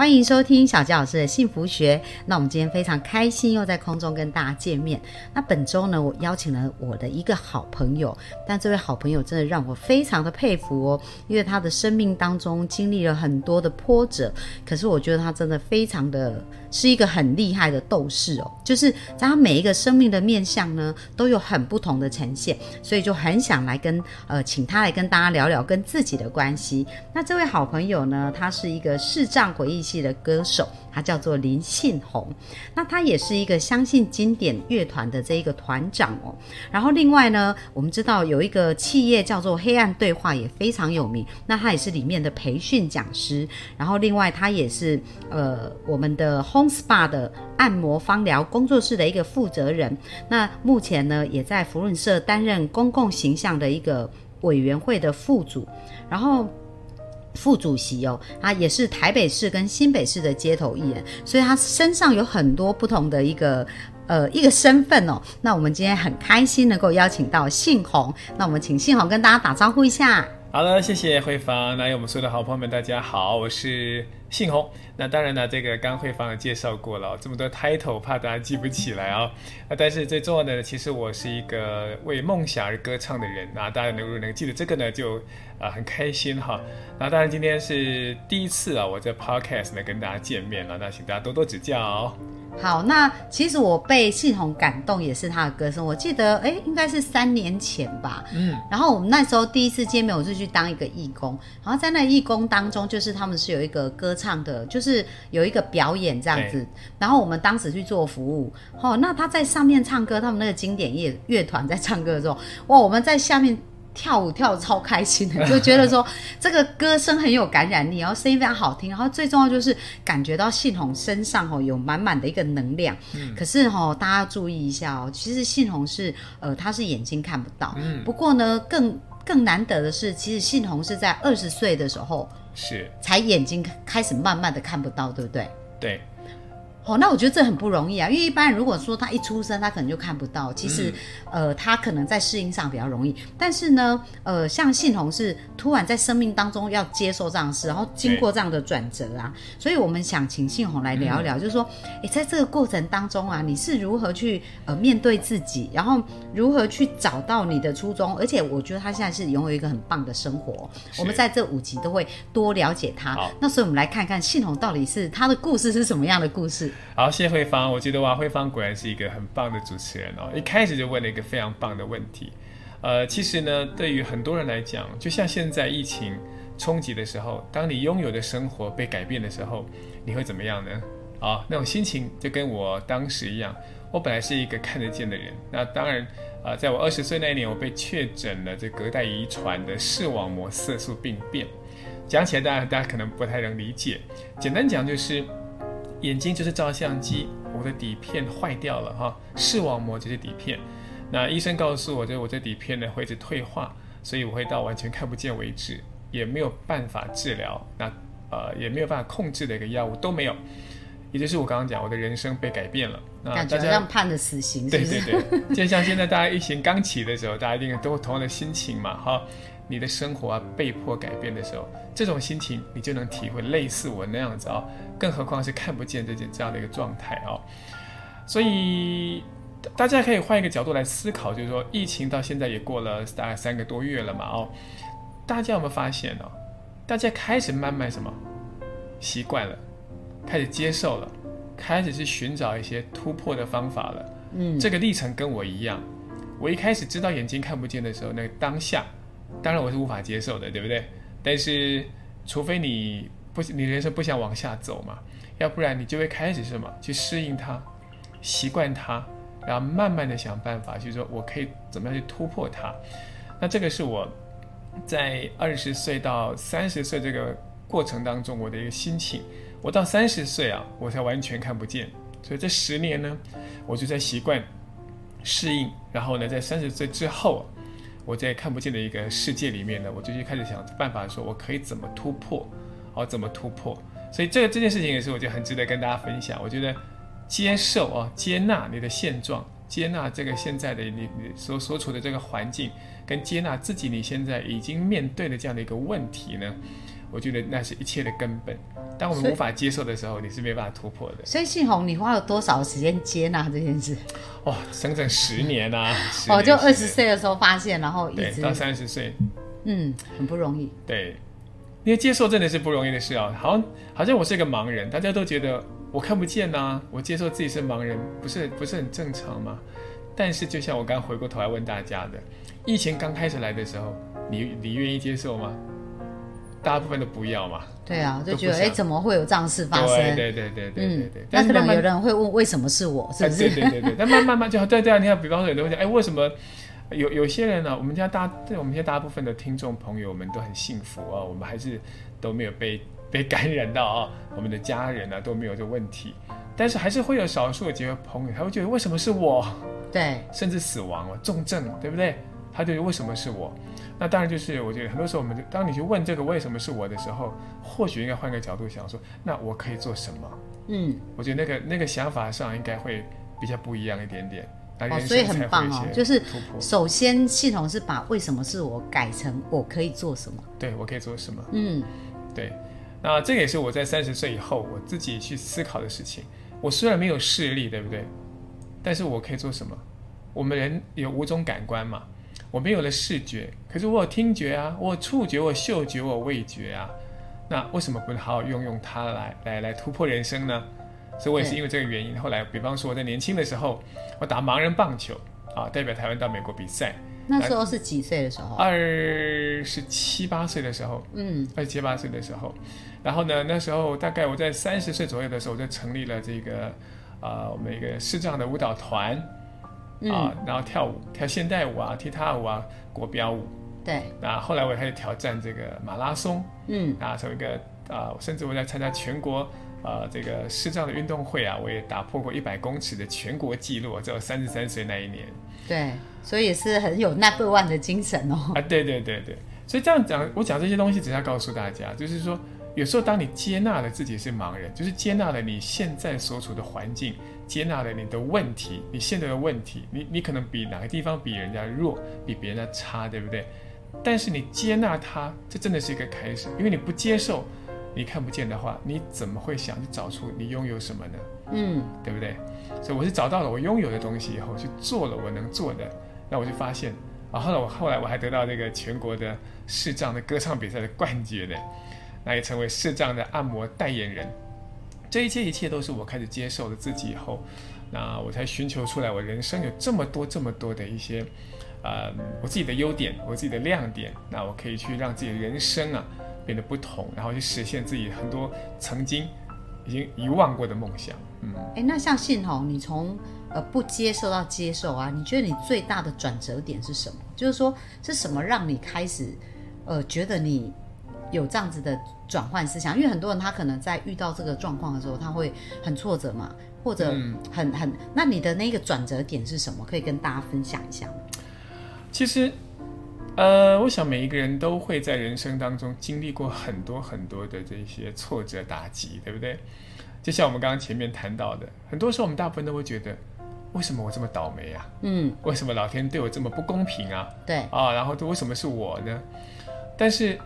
欢迎收听小杰老师的幸福学。那我们今天非常开心，又在空中跟大家见面。那本周呢，我邀请了我的一个好朋友，但这位好朋友真的让我非常的佩服哦，因为他的生命当中经历了很多的波折，可是我觉得他真的非常的是一个很厉害的斗士哦，就是在他每一个生命的面相呢，都有很不同的呈现，所以就很想来跟呃，请他来跟大家聊聊跟自己的关系。那这位好朋友呢，他是一个视障回忆。系的歌手，他叫做林信宏，那他也是一个相信经典乐团的这一个团长哦。然后另外呢，我们知道有一个企业叫做黑暗对话，也非常有名。那他也是里面的培训讲师。然后另外他也是呃我们的 Home Spa 的按摩芳疗工作室的一个负责人。那目前呢，也在福润社担任公共形象的一个委员会的副主。然后。副主席哦，他也是台北市跟新北市的街头艺人，所以他身上有很多不同的一个呃一个身份哦。那我们今天很开心能够邀请到信宏，那我们请信宏跟大家打招呼一下。好了，谢谢慧芳，那有我们所有的好朋友们，大家好，我是信洪。那当然呢，这个刚慧芳介绍过了，这么多 title 怕大家记不起来啊。那 但是最重要的呢，其实我是一个为梦想而歌唱的人那。大家能够能记得这个呢，就啊很开心哈。那当然今天是第一次啊，我在 podcast 呢跟大家见面了，那请大家多多指教哦。好，那其实我被系统感动也是他的歌声。我记得，哎，应该是三年前吧。嗯。然后我们那时候第一次见面，我是去当一个义工。然后在那义工当中，就是他们是有一个歌唱的，就是有一个表演这样子。然后我们当时去做服务。哦，那他在上面唱歌，他们那个经典乐乐团在唱歌的时候，哇，我们在下面。跳舞跳的超开心的，就觉得说这个歌声很有感染力，然后声音非常好听，然后最重要就是感觉到信宏身上哦有满满的一个能量。嗯，可是哈大家注意一下哦，其实信宏是呃他是眼睛看不到，嗯，不过呢更更难得的是，其实信宏是在二十岁的时候是才眼睛开始慢慢的看不到，对不对？对。哦，那我觉得这很不容易啊，因为一般人如果说他一出生他可能就看不到，其实呃他可能在适应上比较容易，但是呢呃像信宏是突然在生命当中要接受这样的事，然后经过这样的转折啊，所以我们想请信宏来聊一聊，就是说，哎，在这个过程当中啊，你是如何去呃面对自己，然后如何去找到你的初衷，而且我觉得他现在是拥有一个很棒的生活，我们在这五集都会多了解他，那所以我们来看看信宏到底是他的故事是什么样的故事。好，谢谢慧芳。我觉得哇，慧芳果然是一个很棒的主持人哦。一开始就问了一个非常棒的问题。呃，其实呢，对于很多人来讲，就像现在疫情冲击的时候，当你拥有的生活被改变的时候，你会怎么样呢？啊，那种心情就跟我当时一样。我本来是一个看得见的人，那当然，啊，在我二十岁那一年，我被确诊了这隔代遗传的视网膜色素病变。讲起来，大家大家可能不太能理解。简单讲就是。眼睛就是照相机，我的底片坏掉了哈，视网膜就是底片。那医生告诉我，就我这底片呢会一直退化，所以我会到完全看不见为止，也没有办法治疗，那呃也没有办法控制的一个药物都没有。也就是我刚刚讲，我的人生被改变了。感觉像判了死刑，对对对，就像现在大家疫情刚起的时候，大家一定都同样的心情嘛哈。你的生活啊被迫改变的时候，这种心情你就能体会类似我那样子啊，更何况是看不见这件这样的一个状态啊。所以大家可以换一个角度来思考，就是说疫情到现在也过了大概三个多月了嘛哦，大家有没有发现呢？大家开始慢慢什么习惯了，开始接受了，开始去寻找一些突破的方法了。嗯，这个历程跟我一样，我一开始知道眼睛看不见的时候，那个当下。当然我是无法接受的，对不对？但是，除非你不，你人生不想往下走嘛，要不然你就会开始什么去适应它，习惯它，然后慢慢的想办法，就是说我可以怎么样去突破它。那这个是我在二十岁到三十岁这个过程当中我的一个心情。我到三十岁啊，我才完全看不见，所以这十年呢，我就在习惯适应，然后呢，在三十岁之后。我在看不见的一个世界里面呢，我就去开始想办法，说我可以怎么突破，哦，怎么突破。所以这个这件事情也是我觉得很值得跟大家分享。我觉得接受啊，接纳你的现状，接纳这个现在的你你所所处的这个环境，跟接纳自己你现在已经面对的这样的一个问题呢，我觉得那是一切的根本。当我们无法接受的时候，你是没办法突破的。所以信宏，你花了多少时间接纳这件事？哇、整整十年啊！十哦，就二十岁的时候发现，然后一，直到三十岁，嗯，很不容易。对，因为接受真的是不容易的事啊。好像好像我是一个盲人，大家都觉得我看不见呐、我接受自己是盲人，不是不是很正常吗？但是就像我刚回过头来问大家的，疫情刚开始来的时候，你你愿意接受吗？大部分都不要嘛。对啊，就觉得哎，怎么会有这样的事发生？对对对对对对对。，那可能有人会问，为什么是我？是哎不是？对对对对，但 慢慢慢就对对啊，你看，比方说有人会讲，哎，为什么有有些人呢、我们家大对我们现在大部分的听众朋友们都很幸福啊，我们还是都没有被被感染到啊，我们的家人呢、都没有这个问题，但是还是会有少数的几个朋友，他会觉得为什么是我，对，甚至死亡了，重症，对不对？他就觉得为什么是我？那当然就是我觉得很多时候我们就当你去问这个为什么是我的时候，或许应该换个角度想说，那我可以做什么？嗯，我觉得那个那个想法上应该会比较不一样一点点，哦所以很棒哦就是。首先系统是把为什么是我改成我可以做什么？对我可以做什么？嗯，对，那这个也是我在三十岁以后我自己去思考的事情。我虽然没有视力，对不对？但是我可以做什么？我们人有五种感官嘛，我没有了视觉，可是我有听觉啊，我有触觉，我有嗅觉，我有味觉啊。那为什么不能好好用用它来来来突破人生呢？所以我也是因为这个原因，后来比方说我在年轻的时候，我打盲人棒球啊，代表台湾到美国比赛。那时候是几岁的时候？二十七八岁的时候，嗯，二十七八岁的时候，然后呢，那时候大概我在三十岁左右的时候，我就成立了这个呃我们一个视障的舞蹈团啊、嗯，然后跳舞，跳现代舞啊、踢踏舞啊、国标舞。对，那后来我也开始挑战这个马拉松嗯，啊，从一个啊、甚至我在参加全国呃这个视障的运动会啊，我也打破过一百公尺的全国纪录，在我三十三岁那一年。对，所以也是很有 number one 的精神哦。啊，对对对对，所以这样讲，我讲这些东西只是要告诉大家，就是说，有时候当你接纳了自己是盲人，就是接纳了你现在所处的环境，接纳了你的问题，你现在的问题，你你可能比哪个地方比人家弱，比别人家差，对不对？但是你接纳它，这真的是一个开始，因为你不接受，你看不见的话，你怎么会想去找出你拥有什么呢？嗯，对不对？所以我是找到了我拥有的东西以后，去做了我能做的，那我就发现啊，后来我后来我还得到这个全国的视障的歌唱比赛的冠军呢，那也成为视障的按摩代言人。这一切一切都是我开始接受了自己以后，那我才寻求出来，我人生有这么多这么多的一些，呃，我自己的优点，我自己的亮点，那我可以去让自己人生啊变得不同，然后去实现自己很多曾经已经遗忘过的梦想。嗯。哎，那像信宏，你从呃不接受到接受啊，你觉得你最大的转折点是什么？就是说是什么让你开始呃觉得你有这样子的转换思想？因为很多人他可能在遇到这个状况的时候，他会很挫折嘛，或者嗯很很，那你的那个转折点是什么？可以跟大家分享一下吗？其实，呃，我想每一个人都会在人生当中经历过很多很多的这些挫折打击，对不对？就像我们刚刚前面谈到的，很多时候我们大部分都会觉得，为什么我这么倒霉啊？嗯，为什么老天对我这么不公平啊？对，啊，然后为什么是我呢？但是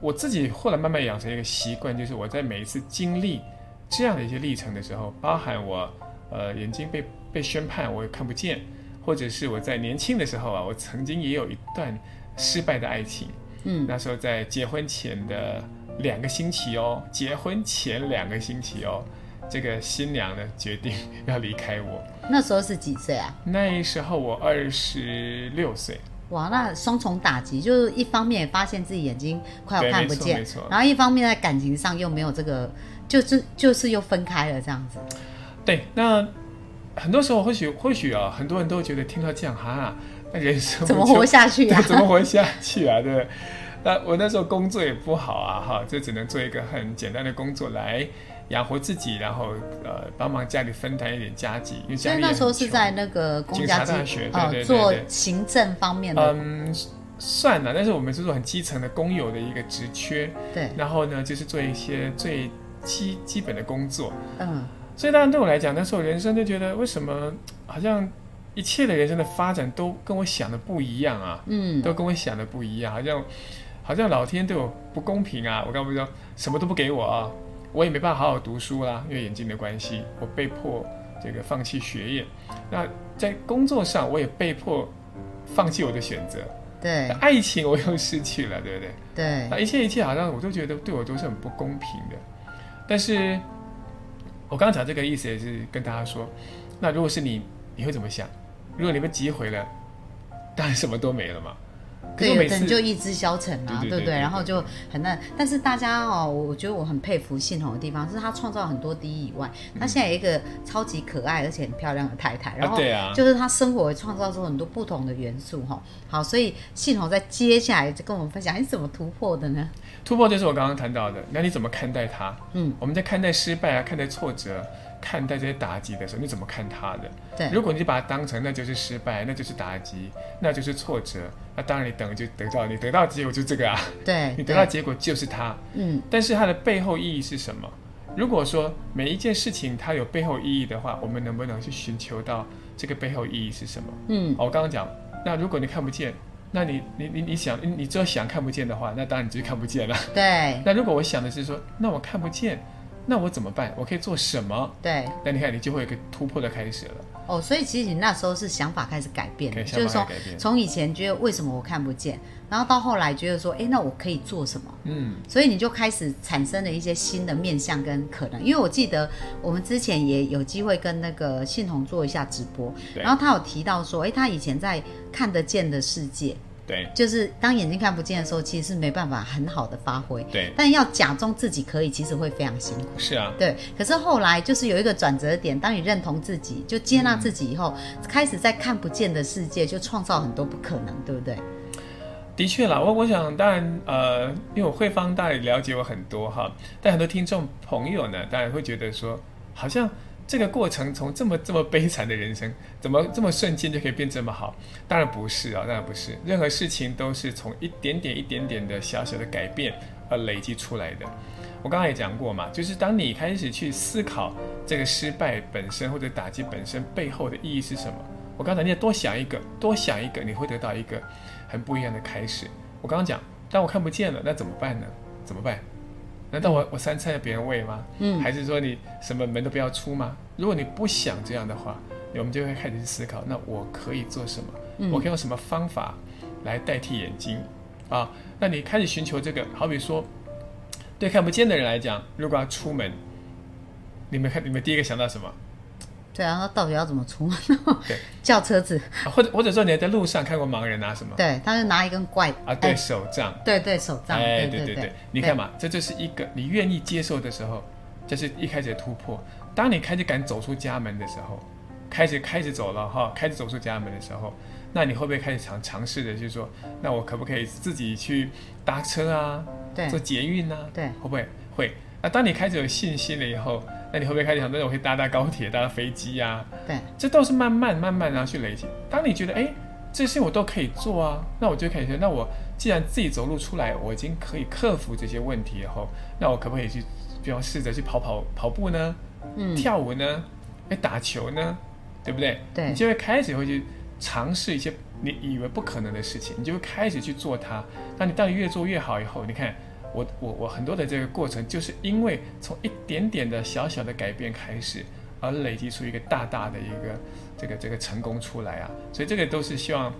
我自己后来慢慢养成一个习惯，就是我在每一次经历这样的一些历程的时候，包含我呃眼睛被被宣判我也看不见，或者是我在年轻的时候啊，我曾经也有一段失败的爱情，嗯，那时候在结婚前的两个星期哦，结婚前两个星期哦，这个新娘呢决定要离开我，那时候是几岁啊？那时候我二十六岁。哇，那双重打击，就是一方面也发现自己眼睛快要看不见然后一方面在感情上又没有这个，就是就是又分开了这样子。对，那很多时候或许或许啊，很多人都觉得听到这样哈，那人生怎么活下去啊，？怎么活下去啊？对？那我那时候工作也不好啊，哈，就只能做一个很简单的工作来养活自己，然后呃帮忙家里分担一点家计，因为家里那时候是在那个公家大学对对对呃做行政方面的，嗯，算了，但是我们是做很基层的工友的一个职缺，对，然后呢，就是做一些最基基本的工作。嗯，所以当然对我来讲，那时候人生就觉得，为什么好像一切的人生的发展都跟我想的不一样啊？嗯，都跟我想的不一样，好像好像老天对我不公平啊！我刚不是说什么都不给我啊，我也没办法好好读书啦，因为眼睛的关系，我被迫这个放弃学业。那在工作上，我也被迫放弃我的选择。对爱情我又失去了，对不对？对那一切一切好像我都觉得对我都是很不公平的。但是我刚刚讲这个意思也是跟大家说，那如果是你，你会怎么想？如果你们击毁了，当然什么都没了嘛。可是就意志消沉啊，不对？不对然后就很难。但是大家哦，我觉得我很佩服信宏的地方是他创造很多第一以外，他现在有一个超级可爱而且很漂亮的太太，然啊，后对啊，就是他生活也创造出很多不同的元素哈。好，所以信宏在接下来就跟我们分享你怎么突破的呢？突破就是我刚刚谈到的，那你怎么看待它？嗯，我们在看待失败啊、看待挫折、看待这些打击的时候，你怎么看他的？对，如果你把它当成那就是失败，那就是打击，那就是挫折，那当然你等就得到，你得到结果就这个啊，对，你得到结果就是它。嗯，但是它的背后意义是什么？如果说每一件事情它有背后意义的话，我们能不能去寻求到这个背后意义是什么？嗯，哦，我刚刚讲，那如果你看不见，那你你你你想，你你只有想看不见的话，那当然你就是看不见了。对那如果我想的是说，那我看不见，那我怎么办？我可以做什么？对。那你看，你就会有一个突破的开始了。哦，所以其实你那时候是想法开始改变的，可以就是说从以前觉得为什么我看不见，然后到后来觉得说，哎，那我可以做什么？嗯，所以你就开始产生了一些新的面向跟可能。因为我记得我们之前也有机会跟那个信宏做一下直播，然后他有提到说，哎，他以前在看得见的世界，对。就是当眼睛看不见的时候，其实是没办法很好的发挥，对，但要假装自己可以，其实会非常辛苦。是啊，对，可是后来就是有一个转折点，当你认同自己，就接纳自己以后，开始在看不见的世界，就创造很多不可能，对不对？的确啦，我我想当然呃，因为我慧芳当然也了解我很多哈，但很多听众朋友呢，当然会觉得说，好像这个过程从这么这么悲惨的人生，怎么这么瞬间就可以变这么好？当然不是啊，当然不是，任何事情都是从一点点一点点的小小的改变而累积出来的。我刚刚也讲过嘛，就是当你开始去思考这个失败本身或者打击本身背后的意义是什么，我刚才你也多想一个，多想一个，你会得到一个很不一样的开始。我刚刚讲，当我看不见了，那怎么办呢？怎么办？难道我我三餐要别人喂吗？嗯，还是说你什么门都不要出吗？如果你不想这样的话，我们就会开始去思考，那我可以做什么？嗯我可以用什么方法来代替眼睛啊？那你开始寻求这个，好比说，对看不见的人来讲，如果要出门，你们看，你们第一个想到什么？对啊，那到底要怎么出门？对 叫车子，啊或者或者说你在路上看过盲人拿什么？对，他就拿一根怪啊，对哎手杖。对对手杖，哎，对对对对，你看嘛，这就是一个你愿意接受的时候，这是一开始的突破。当你开始敢走出家门的时候，开始开始走了哈，开始走出家门的时候，那你会不会开始尝尝试着，就是说，那我可不可以自己去搭车啊，对坐捷运啊？对会不会会？那当你开始有信心了以后，那你会不会开始想，那我可以搭搭高铁、搭搭飞机呀、对这都是慢慢慢慢然后去累积。当你觉得哎，这些我都可以做啊，那我就可以说，那我既然自己走路出来，我已经可以克服这些问题以后，那我可不可以去，比方试着去跑跑跑步呢？嗯，跳舞呢？哎，打球呢？对不对？对你就会开始会去尝试一些你以为不可能的事情，你就会开始去做它。那你当你越做越好以后，你看我我我很多的这个过程，就是因为从一点点的小小的改变开始，而累积出一个大大的一个这个这个成功出来啊。所以这个都是希望，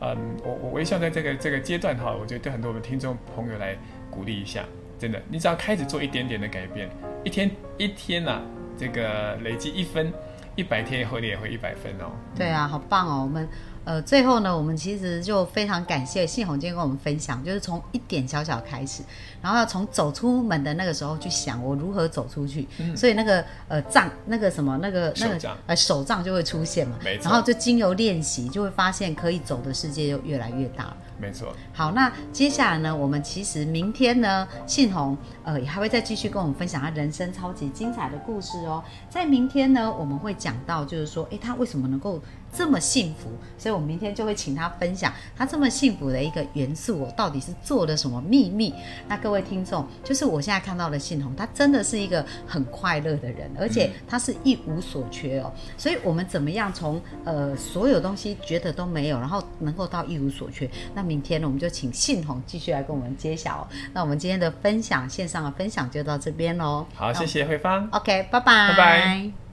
嗯，我我微笑在这个这个阶段哈，我觉得对很多我们听众朋友来鼓励一下，真的，你只要开始做一点点的改变，一天一天呐、这个累积一分，一百天以后你也会一百分哦。对啊，好棒哦！我们呃最后呢，我们其实就非常感谢信宏今天跟我们分享，就是从一点小小开始，然后要从走出门的那个时候去想我如何走出去，嗯所以那个呃杖那个什么那个那个呃手杖就会出现嘛，没错然后就经由练习，就会发现可以走的世界就越来越大了。没错，好，那接下来呢，我们其实明天呢，信宏呃也还会再继续跟我们分享他人生超级精彩的故事哦。在明天呢，我们会讲到就是说，哎，他为什么能够这么幸福，所以我明天就会请他分享他这么幸福的一个元素，我到底是做了什么秘密？那各位听众，就是我现在看到的信宏，他真的是一个很快乐的人，而且他是一无所缺哦。所以我们怎么样从呃所有东西觉得都没有，然后能够到一无所缺？那明天呢，我们就请信宏继续来跟我们揭晓。那我们今天的分享线上的分享就到这边喽。好，谢谢慧芳。OK，拜拜，拜拜。